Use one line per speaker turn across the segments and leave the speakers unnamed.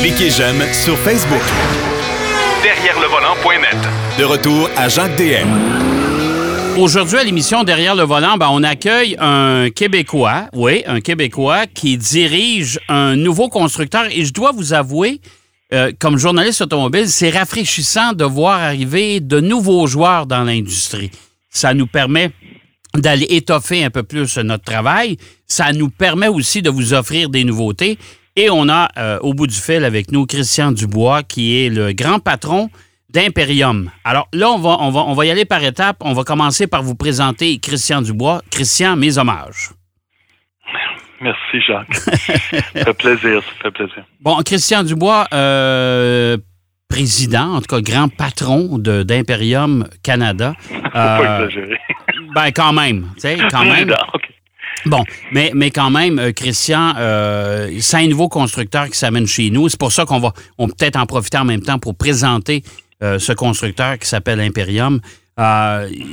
Cliquez j'aime sur Facebook. Derrière le volant.net. De retour à Jacques DM.
Aujourd'hui, à l'émission Derrière le volant, ben, on accueille un Québécois, oui, un Québécois qui dirige un nouveau constructeur. Et je dois vous avouer, euh, comme journaliste automobile, c'est rafraîchissant de voir arriver de nouveaux joueurs dans l'industrie. Ça nous permet d'aller étoffer un peu plus notre travail. Ça nous permet aussi de vous offrir des nouveautés. Et on a euh, au bout du fil avec nous Christian Dubois, qui est le grand patron d'Imperium. Alors là, on va, on, va, on va y aller par étapes. On va commencer par vous présenter Christian Dubois. Christian, mes hommages.
Merci, Jacques. ça fait plaisir, ça fait plaisir.
Bon, Christian Dubois, euh, président, en tout cas grand patron d'Imperium Canada.
pas exagérer.
Ben, quand même. Tu sais, quand même. Bon, mais, mais quand même, euh, Christian, euh, c'est un nouveau constructeur qui s'amène chez nous. C'est pour ça qu'on va on peut-être en profiter en même temps pour présenter euh, ce constructeur qui s'appelle Imperium.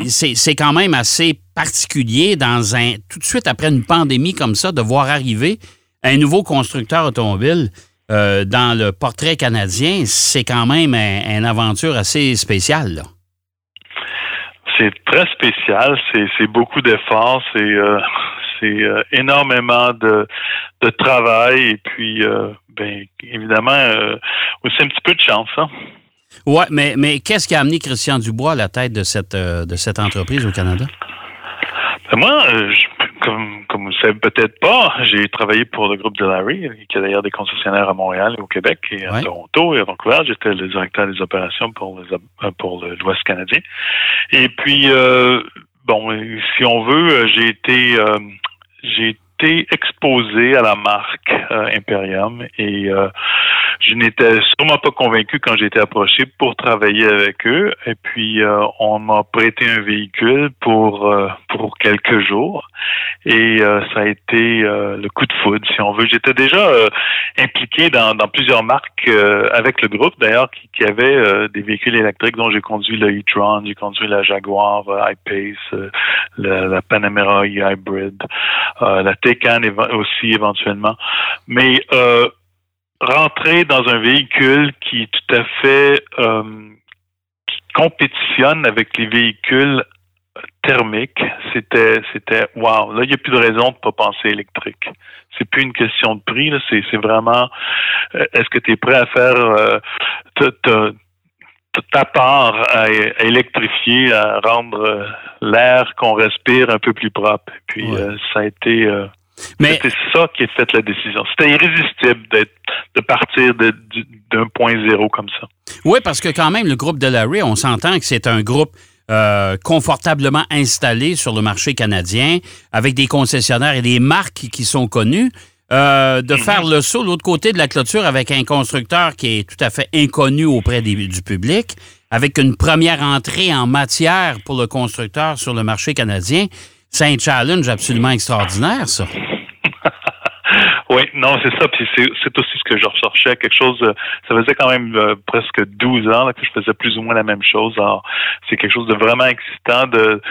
c'est quand même assez particulier dans un tout de suite après une pandémie comme ça de voir arriver un nouveau constructeur automobile dans le portrait canadien. C'est quand même une aventure assez spéciale. Là
c'est très spécial, c'est beaucoup d'efforts, c'est euh, c'est euh, énormément de, de travail et puis euh, ben évidemment aussi un petit peu de chance. Hein?
Ouais, mais mais qu'est-ce qui a amené Christian Dubois à la tête de cette de cette entreprise au Canada?
Ben, moi, je, comme, comme vous le savez peut-être pas, j'ai travaillé pour le groupe de Larry, qui a d'ailleurs des concessionnaires à Montréal et au Québec et à Toronto et à Vancouver. J'étais le directeur des opérations pour, euh, pour l'Ouest canadien. Et puis, euh, bon, si on veut, euh, j'ai été, j'ai été exposé à la marque Imperium et je n'étais sûrement pas convaincu quand j'ai été approché pour travailler avec eux. Et puis, euh, on m'a prêté un véhicule pour euh, pour quelques jours. Et euh, ça a été le coup de foudre, si on veut. J'étais déjà impliqué dans, dans plusieurs marques avec le groupe, d'ailleurs, qui, qui avait des véhicules électriques dont j'ai conduit le e-tron, j'ai conduit la Jaguar I-Pace, la, la, Panamera e-Hybrid, la Taycan aussi éventuellement. Mais rentrer dans un véhicule qui est tout à fait euh, qui compétitionne avec les véhicules thermiques, c'était c'était wow. Là, il n'y a plus de raison de pas penser électrique. C'est plus une question de prix. C'est c'est vraiment euh, est-ce que tu es prêt à faire euh, ta part à, électrifier, à rendre l'air qu'on respire un peu plus propre? Puis ça a été mais c'est ça qui a fait la décision. C'était irrésistible de partir d'un point zéro comme ça.
Oui, parce que quand même, le groupe de Larry, on s'entend que c'est un groupe euh, confortablement installé sur le marché canadien, avec des concessionnaires et des marques qui sont connues. Euh, de mhm. faire le saut de l'autre côté de la clôture avec un constructeur qui est tout à fait inconnu auprès du public, avec une première entrée en matière pour le constructeur sur le marché canadien, c'est un challenge absolument extraordinaire, ça.
Oui, non, c'est ça. Puis c'est aussi ce que je recherchais, quelque chose. ça faisait quand même euh, presque 12 ans que je faisais plus ou moins la même chose. Alors, c'est quelque chose de vraiment excitant de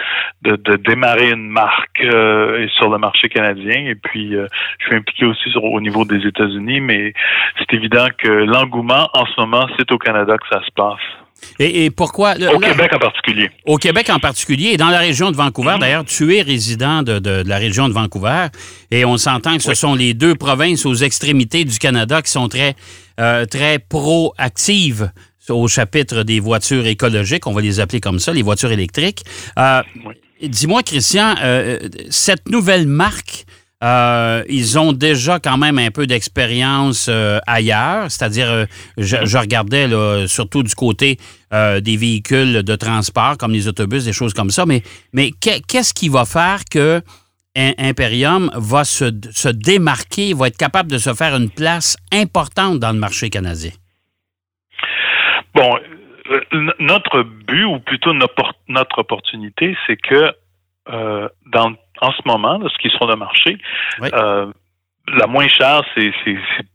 de, démarrer une marque euh, sur le marché canadien. Et puis, euh, je suis impliqué aussi au niveau des États-Unis, mais c'est évident que l'engouement en ce moment, c'est au Canada que ça se passe.
Et, pourquoi?
au Québec en particulier.
Au Québec en particulier et dans la région de Vancouver. Mm. D'ailleurs, tu es résident de, la région de Vancouver et on s'entend que ce sont les deux provinces aux extrémités du Canada qui sont très, euh, très proactives au chapitre des voitures écologiques, on va les appeler comme ça, les voitures électriques. Euh, dis-moi, Christian, euh, cette nouvelle marque euh, ils ont déjà quand même un peu d'expérience euh, ailleurs, c'est-à-dire, euh, je, regardais surtout du côté des véhicules de transport comme les autobus, des choses comme ça, mais, mais qu'est-ce qui va faire que Imperium va se, se, démarquer, va être capable de se faire une place importante dans le marché canadien?
Bon, notre but, ou plutôt notre opportunité, c'est que dans en ce moment, ce qui est sur le marché, euh, la moins chère, c'est,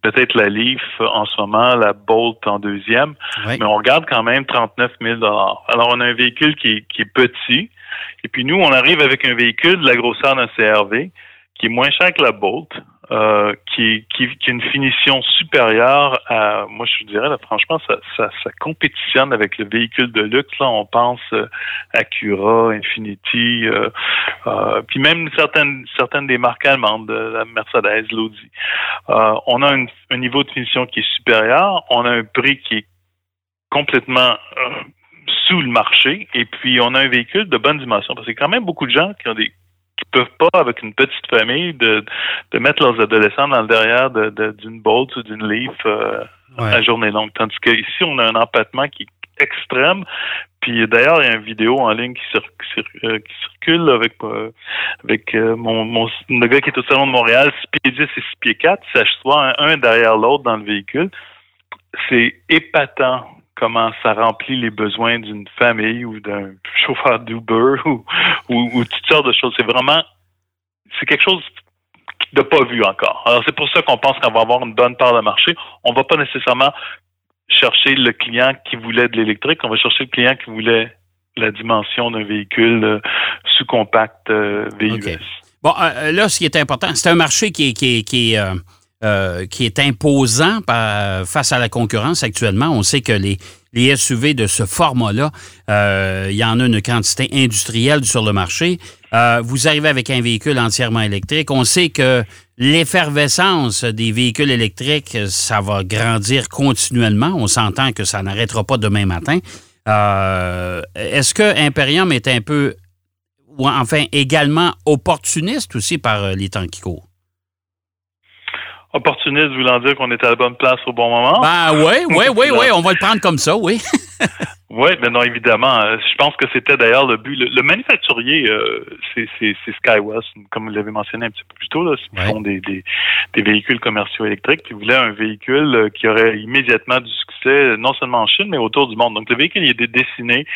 peut-être la Leaf en ce moment, la Bolt en deuxième, mais on regarde quand même 39 000 Alors, on a un véhicule qui, qui est petit, et puis nous, on arrive avec un véhicule de la grosseur d'un CRV qui est moins cher que la Bolt, euh, qui, qui, qui, a une finition supérieure à, moi je dirais, là, franchement, ça, ça, ça, compétitionne avec le véhicule de luxe. Là, on pense euh, Acura, Infinity, euh, euh, puis même certaines, certaines des marques allemandes, la Mercedes, l'Audi. on a un niveau de finition qui est supérieur, on a un prix qui est complètement sous le marché, et puis on a un véhicule de bonne dimension, parce que quand même beaucoup de gens qui ont des peuvent pas, avec une petite famille, de, de mettre leurs adolescents dans le derrière d'une de, Bolt ou d'une Leaf euh, à journée longue. Tandis qu'ici, on a un empattement qui est extrême. Puis d'ailleurs, il y a une vidéo en ligne qui, euh, circule avec euh, avec mon, mon, le gars qui est au salon de Montréal, 6 pieds 10 et 6 pieds 4, s'assoient un derrière l'autre dans le véhicule. C'est épatant comment ça remplit les besoins d'une famille ou d'un chauffeur d'Uber ou, ou, toutes sortes de choses. C'est vraiment, c'est quelque chose de pas vu encore. Alors c'est pour ça qu'on pense qu'on va avoir une bonne part de marché. On va pas nécessairement chercher le client qui voulait de l'électrique, on va chercher le client qui voulait la dimension d'un véhicule euh, sous-compact euh.
Bon, euh, là, ce qui est important, c'est un marché qui est, euh, qui est imposant face à la concurrence actuellement. On sait que les, les SUV de ce format-là, euh, il y en a une quantité industrielle sur le marché. Euh, vous arrivez avec un véhicule entièrement électrique. On sait que l'effervescence des véhicules électriques, ça va grandir continuellement. On s'entend que ça n'arrêtera pas demain matin. Est-ce que Imperium est un peu, ou enfin également opportuniste aussi par les temps qui courent?
Opportuniste voulant dire qu'on est à la bonne place au bon moment.
Ben oui, oui, oui, oui, on va le prendre comme ça, oui.
oui, mais non, évidemment. Euh, je pense que c'était d'ailleurs le but. Le, manufacturier, euh, c'est Skywest, comme vous l'avez mentionné un petit peu plus tôt, là, ils font des, des, des, véhicules commerciaux électriques, ils voulaient un véhicule euh, qui aurait immédiatement du succès, non seulement en Chine, mais autour du monde. Donc le véhicule il est dessiné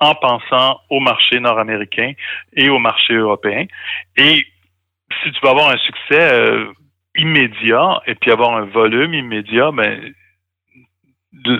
en pensant au marché nord-américain et au marché européen. Et si tu veux avoir un succès immédiat et puis avoir un volume immédiat, ben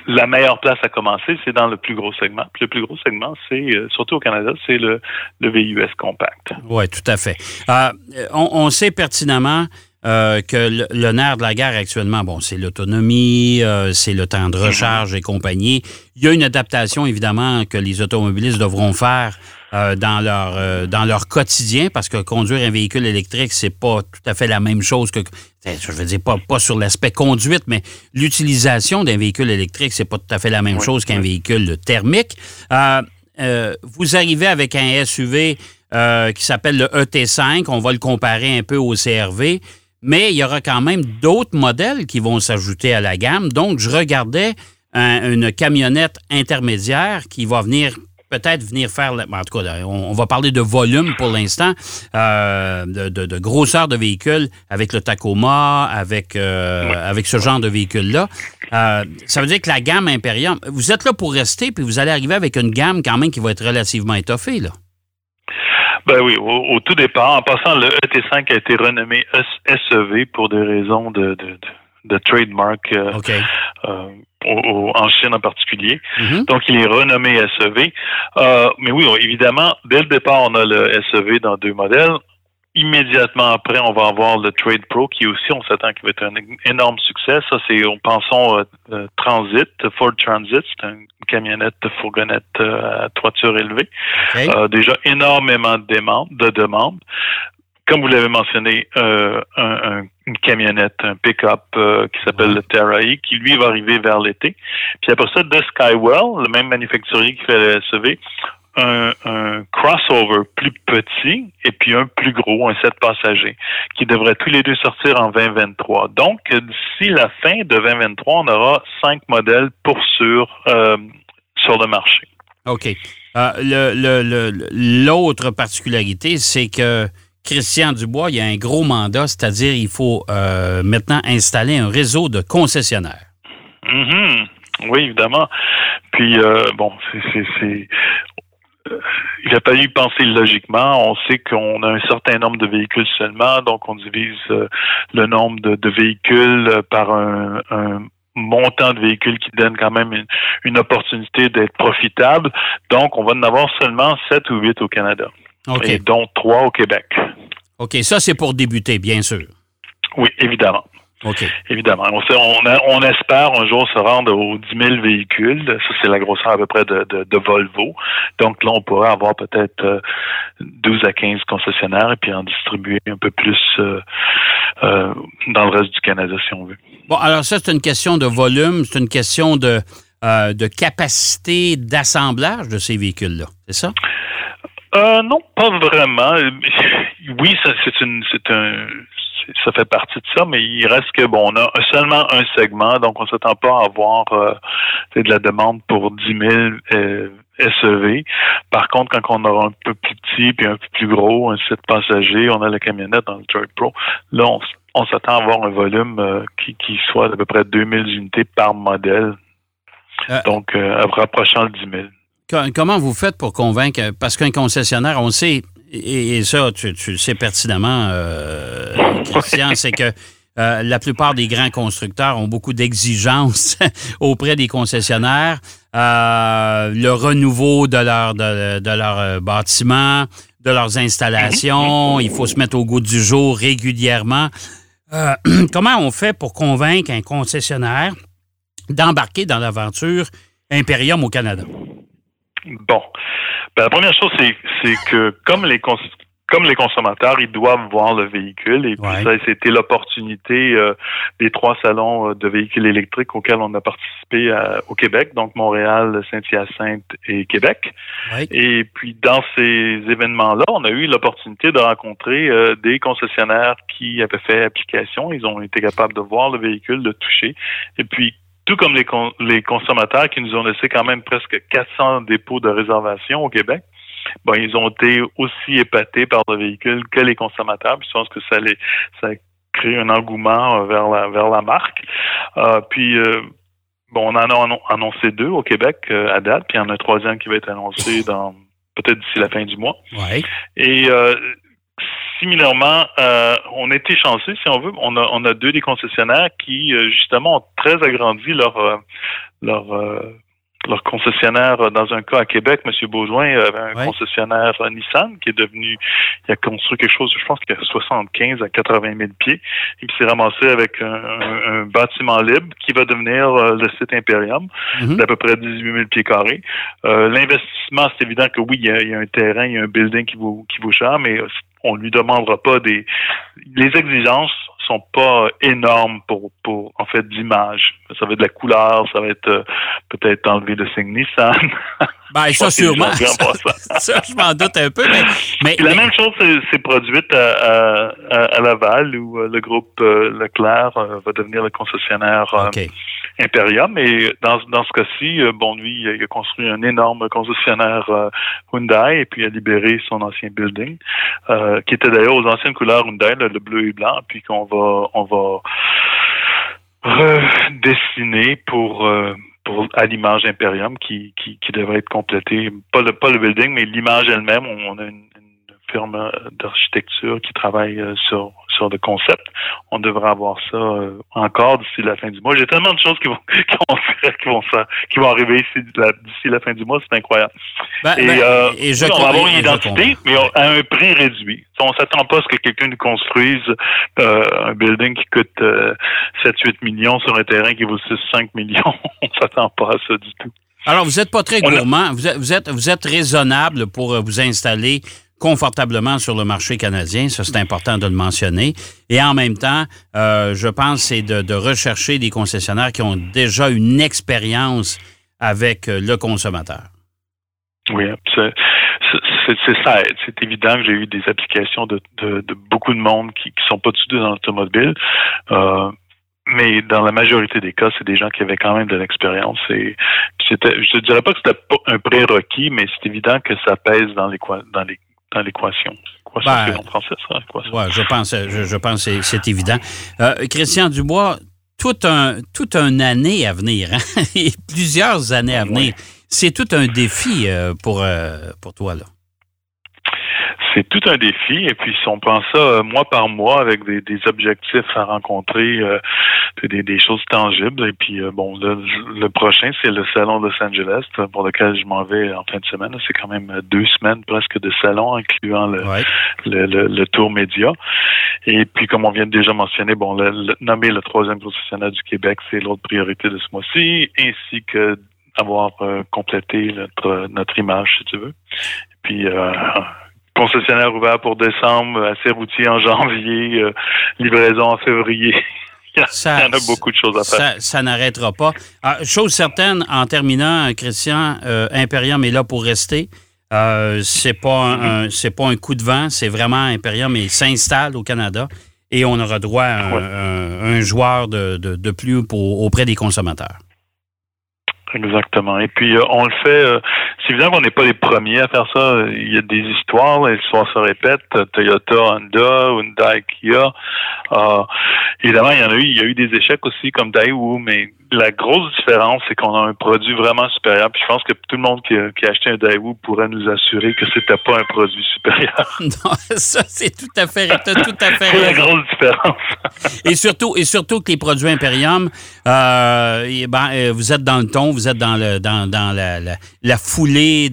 la meilleure place à commencer, c'est dans le plus gros segment. Puis le plus gros segment, c'est euh, surtout au Canada, c'est le, le VUS compact.
Oui, tout à fait. Euh, on, sait pertinemment euh, que le, nerf de la guerre actuellement, bon, c'est l'autonomie, c'est le temps de recharge et compagnie. Il y a une adaptation, évidemment, que les automobilistes devront faire euh, dans leur euh, dans leur quotidien parce que conduire un véhicule électrique c'est pas tout à fait la même chose que je veux dire pas pas sur l'aspect conduite mais l'utilisation d'un véhicule électrique c'est pas tout à fait la même chose qu'un véhicule thermique. Euh, vous arrivez avec un SUV qui s'appelle le ET5, on va le comparer un peu au CRV, mais il y aura quand même d'autres modèles qui vont s'ajouter à la gamme. Donc je regardais une camionnette intermédiaire qui va venir peut-être venir faire, en tout cas, on, va parler de volume pour l'instant, euh, de, grosseur de véhicule avec le Tacoma, avec, euh, avec ce genre de véhicule-là. Euh, ça veut dire que la gamme Imperium, vous êtes là pour rester, puis vous allez arriver avec une gamme quand même qui va être relativement étoffée, là.
Ben oui, au, tout départ, en passant, le ET5 a été renommé SEV pour des raisons de, de, trademark. en Chine en particulier. Mm-hmm. Donc, il est renommé SEV. Euh, mais oui, évidemment, dès le départ, on a le SEV dans deux modèles. Immédiatement après, on va avoir le Trade Pro qui aussi, on s'attend qu'il va être un énorme succès. Ça, c'est, pensons, euh, euh, Transit, Ford Transit, c'est une camionnette, fourgonnette à toiture élevée. déjà énormément de demandes, de demandes comme vous l'avez mentionné, euh, un, une camionnette, un pick-up euh, qui s'appelle le Terra E, qui lui va arriver vers l'été. Puis après ça, de Skywell, le même manufacturier qui fait le SUV, un, crossover plus petit et puis un plus gros, un 7 passagers, qui devraient tous les deux sortir en 2023. Donc, d'ici la fin de 2023, on aura cinq modèles pour sûr euh, sur le marché.
OK. L'autre le, particularité, c'est que Christian Dubois, il y a un gros mandat, c'est-à-dire il faut euh, maintenant installer un réseau de concessionnaires.
Mm-hmm. Oui, évidemment. Puis, euh, bon, c'est euh, il a fallu penser logiquement. On sait qu'on a un certain nombre de véhicules seulement, donc on divise le nombre de, véhicules par un, montant de véhicules qui donne quand même une, une opportunité d'être profitable. Donc, on va en avoir seulement sept ou huit au Canada. Et dont trois au Québec.
OK, ça, c'est pour débuter, bien sûr.
Oui, évidemment. Évidemment. On, on, espère un jour se rendre aux 10 000 véhicules. Ça, c'est la grosseur à peu près de, Volvo. Donc là, on pourrait avoir peut-être 12 euh, à 15 concessionnaires et puis en distribuer un peu plus euh, euh, dans le reste du Canada, si on veut.
Bon, alors ça, c'est une question de volume, c'est une question de, de capacité d'assemblage de ces véhicules-là, c'est ça?
Non, pas vraiment. Oui, c'est une, c'est un, ça fait partie de ça, mais il reste que bon, on a seulement un segment, donc on s'attend pas à avoir euh, de la demande pour 10 000 euh, SEV. Par contre, quand on aura un peu plus petit puis un peu plus gros, un site passager, on a la camionnette dans le Track Pro. Là, on, s'attend à avoir un volume euh, qui, qui soit d'à peu près 2000 unités par modèle. donc, rapprochant le 10 000.
Comment vous faites pour convaincre, parce qu'un concessionnaire, on sait, et, ça, tu, le sais pertinemment, euh, Christian, c'est que euh, la plupart des grands constructeurs ont beaucoup d'exigences auprès des concessionnaires. Euh, le renouveau de leur, de, de leur bâtiment, de leurs installations, il faut se mettre au goût du jour régulièrement. comment on fait pour convaincre un concessionnaire d'embarquer dans l'aventure Imperium au Canada?
Bon. Ben, la première chose, c'est que comme les comme les consommateurs, ils doivent voir le véhicule. Et puis ça, c'était l'opportunité euh, des trois salons euh, de véhicules électriques auxquels on a participé euh, au Québec, donc Montréal, Saint-Hyacinthe et Québec. Et puis dans ces événements-là, on a eu l'opportunité de rencontrer des concessionnaires qui avaient fait application. Ils ont été capables de voir le véhicule, de toucher. Et puis tout comme les, les consommateurs qui nous ont laissé quand même presque 400 dépôts de réservation au Québec, bon, ils ont été aussi épatés par le véhicule que les consommateurs. je pense que ça, les, ça a créé un engouement euh, vers la, vers la marque. Euh, puis, euh, bon, on en a annoncé deux au Québec à date, puis il y en a un troisième qui va être annoncé dans peut-être d'ici la fin du mois.
Ouais.
Et similairement, euh, on a été chanceux, si on veut. On a, on a deux des concessionnaires qui, euh, justement, ont très agrandi leur, euh, leur, leur concessionnaire dans un cas à Québec. M. Beaujoin avait un concessionnaire Nissan qui est devenu, il a construit quelque chose, je pense qu'il a 75 à 80 000 pieds qui s'est ramassé avec un, bâtiment libre qui va devenir le site Imperium mm-hmm. d'à peu près 18 000 pieds carrés. L'investissement, c'est évident que oui, il y, a, il y, a, un terrain, il y a un building qui vaut, qui vaut cher, mais on lui demandera pas des. Les exigences sont pas énormes pour, pour en fait d'image. Ça va être de la couleur, ça va être euh, peut-être enlever le signe Nissan.
Ben, ça, sûrement. Ça, je m'en doute un peu. Mais,
la même chose s'est produite à, à, Laval, où euh, le groupe euh, Leclerc va devenir le concessionnaire Imperium. Et dans, dans ce cas-ci, bon, lui, il a construit un énorme concessionnaire Hyundai et puis a libéré son ancien building, qui était d'ailleurs aux anciennes couleurs Hyundai, le bleu et blanc, puis qu'on va on va redessiner pour euh, pour à l'image Imperium qui, qui, qui devrait être complétée. Pas le pas le building, mais l'image elle-même. On a une, firme d'architecture qui travaille euh, sur sur le concept. On devrait avoir ça euh, encore d'ici la fin du mois. J'ai tellement de choses qui vont qui vont, qui vont, qui vont arriver d'ici la, fin du mois, c'est incroyable.
Ben, et, ben, euh,
on va avoir une identité, mais à un prix réduit. On s'attend pas à ce que quelqu'un nous construise euh, un building qui coûte 7-8 millions sur un terrain qui vaut 6-5 millions. on s'attend pas à ça du tout.
Alors, vous n'êtes pas très gourmand. Vous êtes, vous, êtes, vous êtes raisonnable pour vous installer confortablement sur le marché canadien. Ça, c'est important de le mentionner. Et en même temps, euh, je pense c'est de, rechercher des concessionnaires qui ont déjà une expérience avec euh, le consommateur.
Oui, c'est ça. C'est évident que j'ai eu des applications de, beaucoup de monde qui ne sont pas du tout dans l'automobile. Euh, mais dans la majorité des cas, c'est des gens qui avaient quand même de l'expérience. Et c'était, je dirais pas que c'était un prérequis, mais c'est évident que ça pèse dans les dans les dans l'équation. Ben, en français, ça,
Ouais, je pense, je, pense que c'est évident. Euh, Christian Dubois, toute un, toute une année à venir, hein? plusieurs années à venir. C'est tout un défi euh, pour, euh, pour toi, là.
C'est tout un défi. Et puis, si on prend ça euh, mois par mois avec des, objectifs à rencontrer, euh, des, choses tangibles. Et puis, euh, bon, le, prochain, c'est le salon de Los Angeles pour lequel je m'en vais en fin de semaine. C'est quand même deux semaines presque de salon, incluant le, le, tour média. Et puis, comme on vient de déjà mentionner, bon, le, nommer le troisième concessionnaire du Québec, c'est l'autre priorité de ce mois-ci, ainsi que avoir complété notre, notre image, si tu veux. Puis, concessionnaire ouvert pour décembre, assez routier en janvier, euh, livraison en février. Il y en a beaucoup de choses à
faire. Ça, n'arrêtera pas. Ah, chose certaine, en terminant, Christian, euh, Imperium est là pour rester. Euh, c'est pas un, c'est pas un coup de vent, c'est vraiment Imperium il s'installe au Canada et on aura droit à un, joueur de, de, plus auprès des consommateurs.
Exactement. Et puis, euh, on le fait, euh, c'est évident qu'on n'est pas les premiers à faire ça. Il y a des histoires, l'histoire se répète. Toyota, Honda, Hyundai, Kia. Euh, évidemment, il y en a eu, il y a eu des échecs aussi comme Daewoo, mais la grosse différence, c'est qu'on a un produit vraiment supérieur. Puis je pense que tout le monde qui a, acheté un Daewoo pourrait nous assurer que c'était pas un produit supérieur.
non, ça c'est tout à fait, tout à fait.
C'est la grosse différence.
et surtout, et surtout que les produits Imperium, ben, vous êtes dans le ton, vous êtes dans dans, la, foulée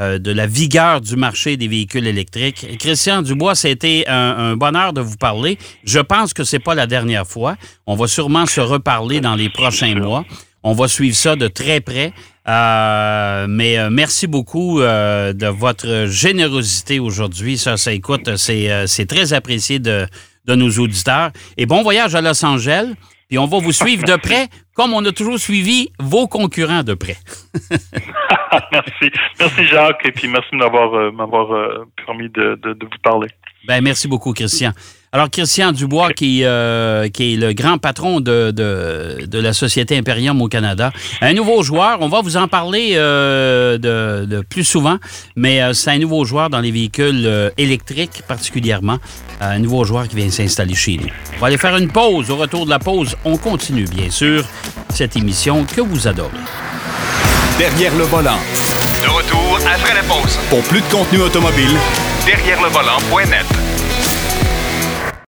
euh, de la vigueur du marché des véhicules électriques. Christian Dubois, c'était un, un bonheur de vous parler. Je pense que c'est pas la dernière fois. On va sûrement se reparler dans les prochains mois. On va suivre ça de très près. Euh, mais euh, merci beaucoup de votre générosité aujourd'hui. Ça, ça écoute, c'est très apprécié de nos auditeurs. Et bon voyage à Los Angeles. Et on va vous suivre de près, comme on a toujours suivi vos concurrents de près.
merci. Merci, Jacques. Et puis merci de m'avoir euh, permis de, de vous parler.
Ben, merci beaucoup, Christian. Alors, Christian Dubois, qui, euh, qui est le grand patron de, de, la Société Imperium au Canada. Un nouveau joueur, on va vous en parler euh, de, plus souvent, mais euh, c'est un nouveau joueur dans les véhicules électriques particulièrement. un nouveau joueur qui vient s'installer chez nous. On va aller faire une pause. Au retour de la pause, on continue, bien sûr, cette émission que vous adorez.
Derrière le volant. De retour après la pause. Pour plus de contenu automobile, derrière le volant.net.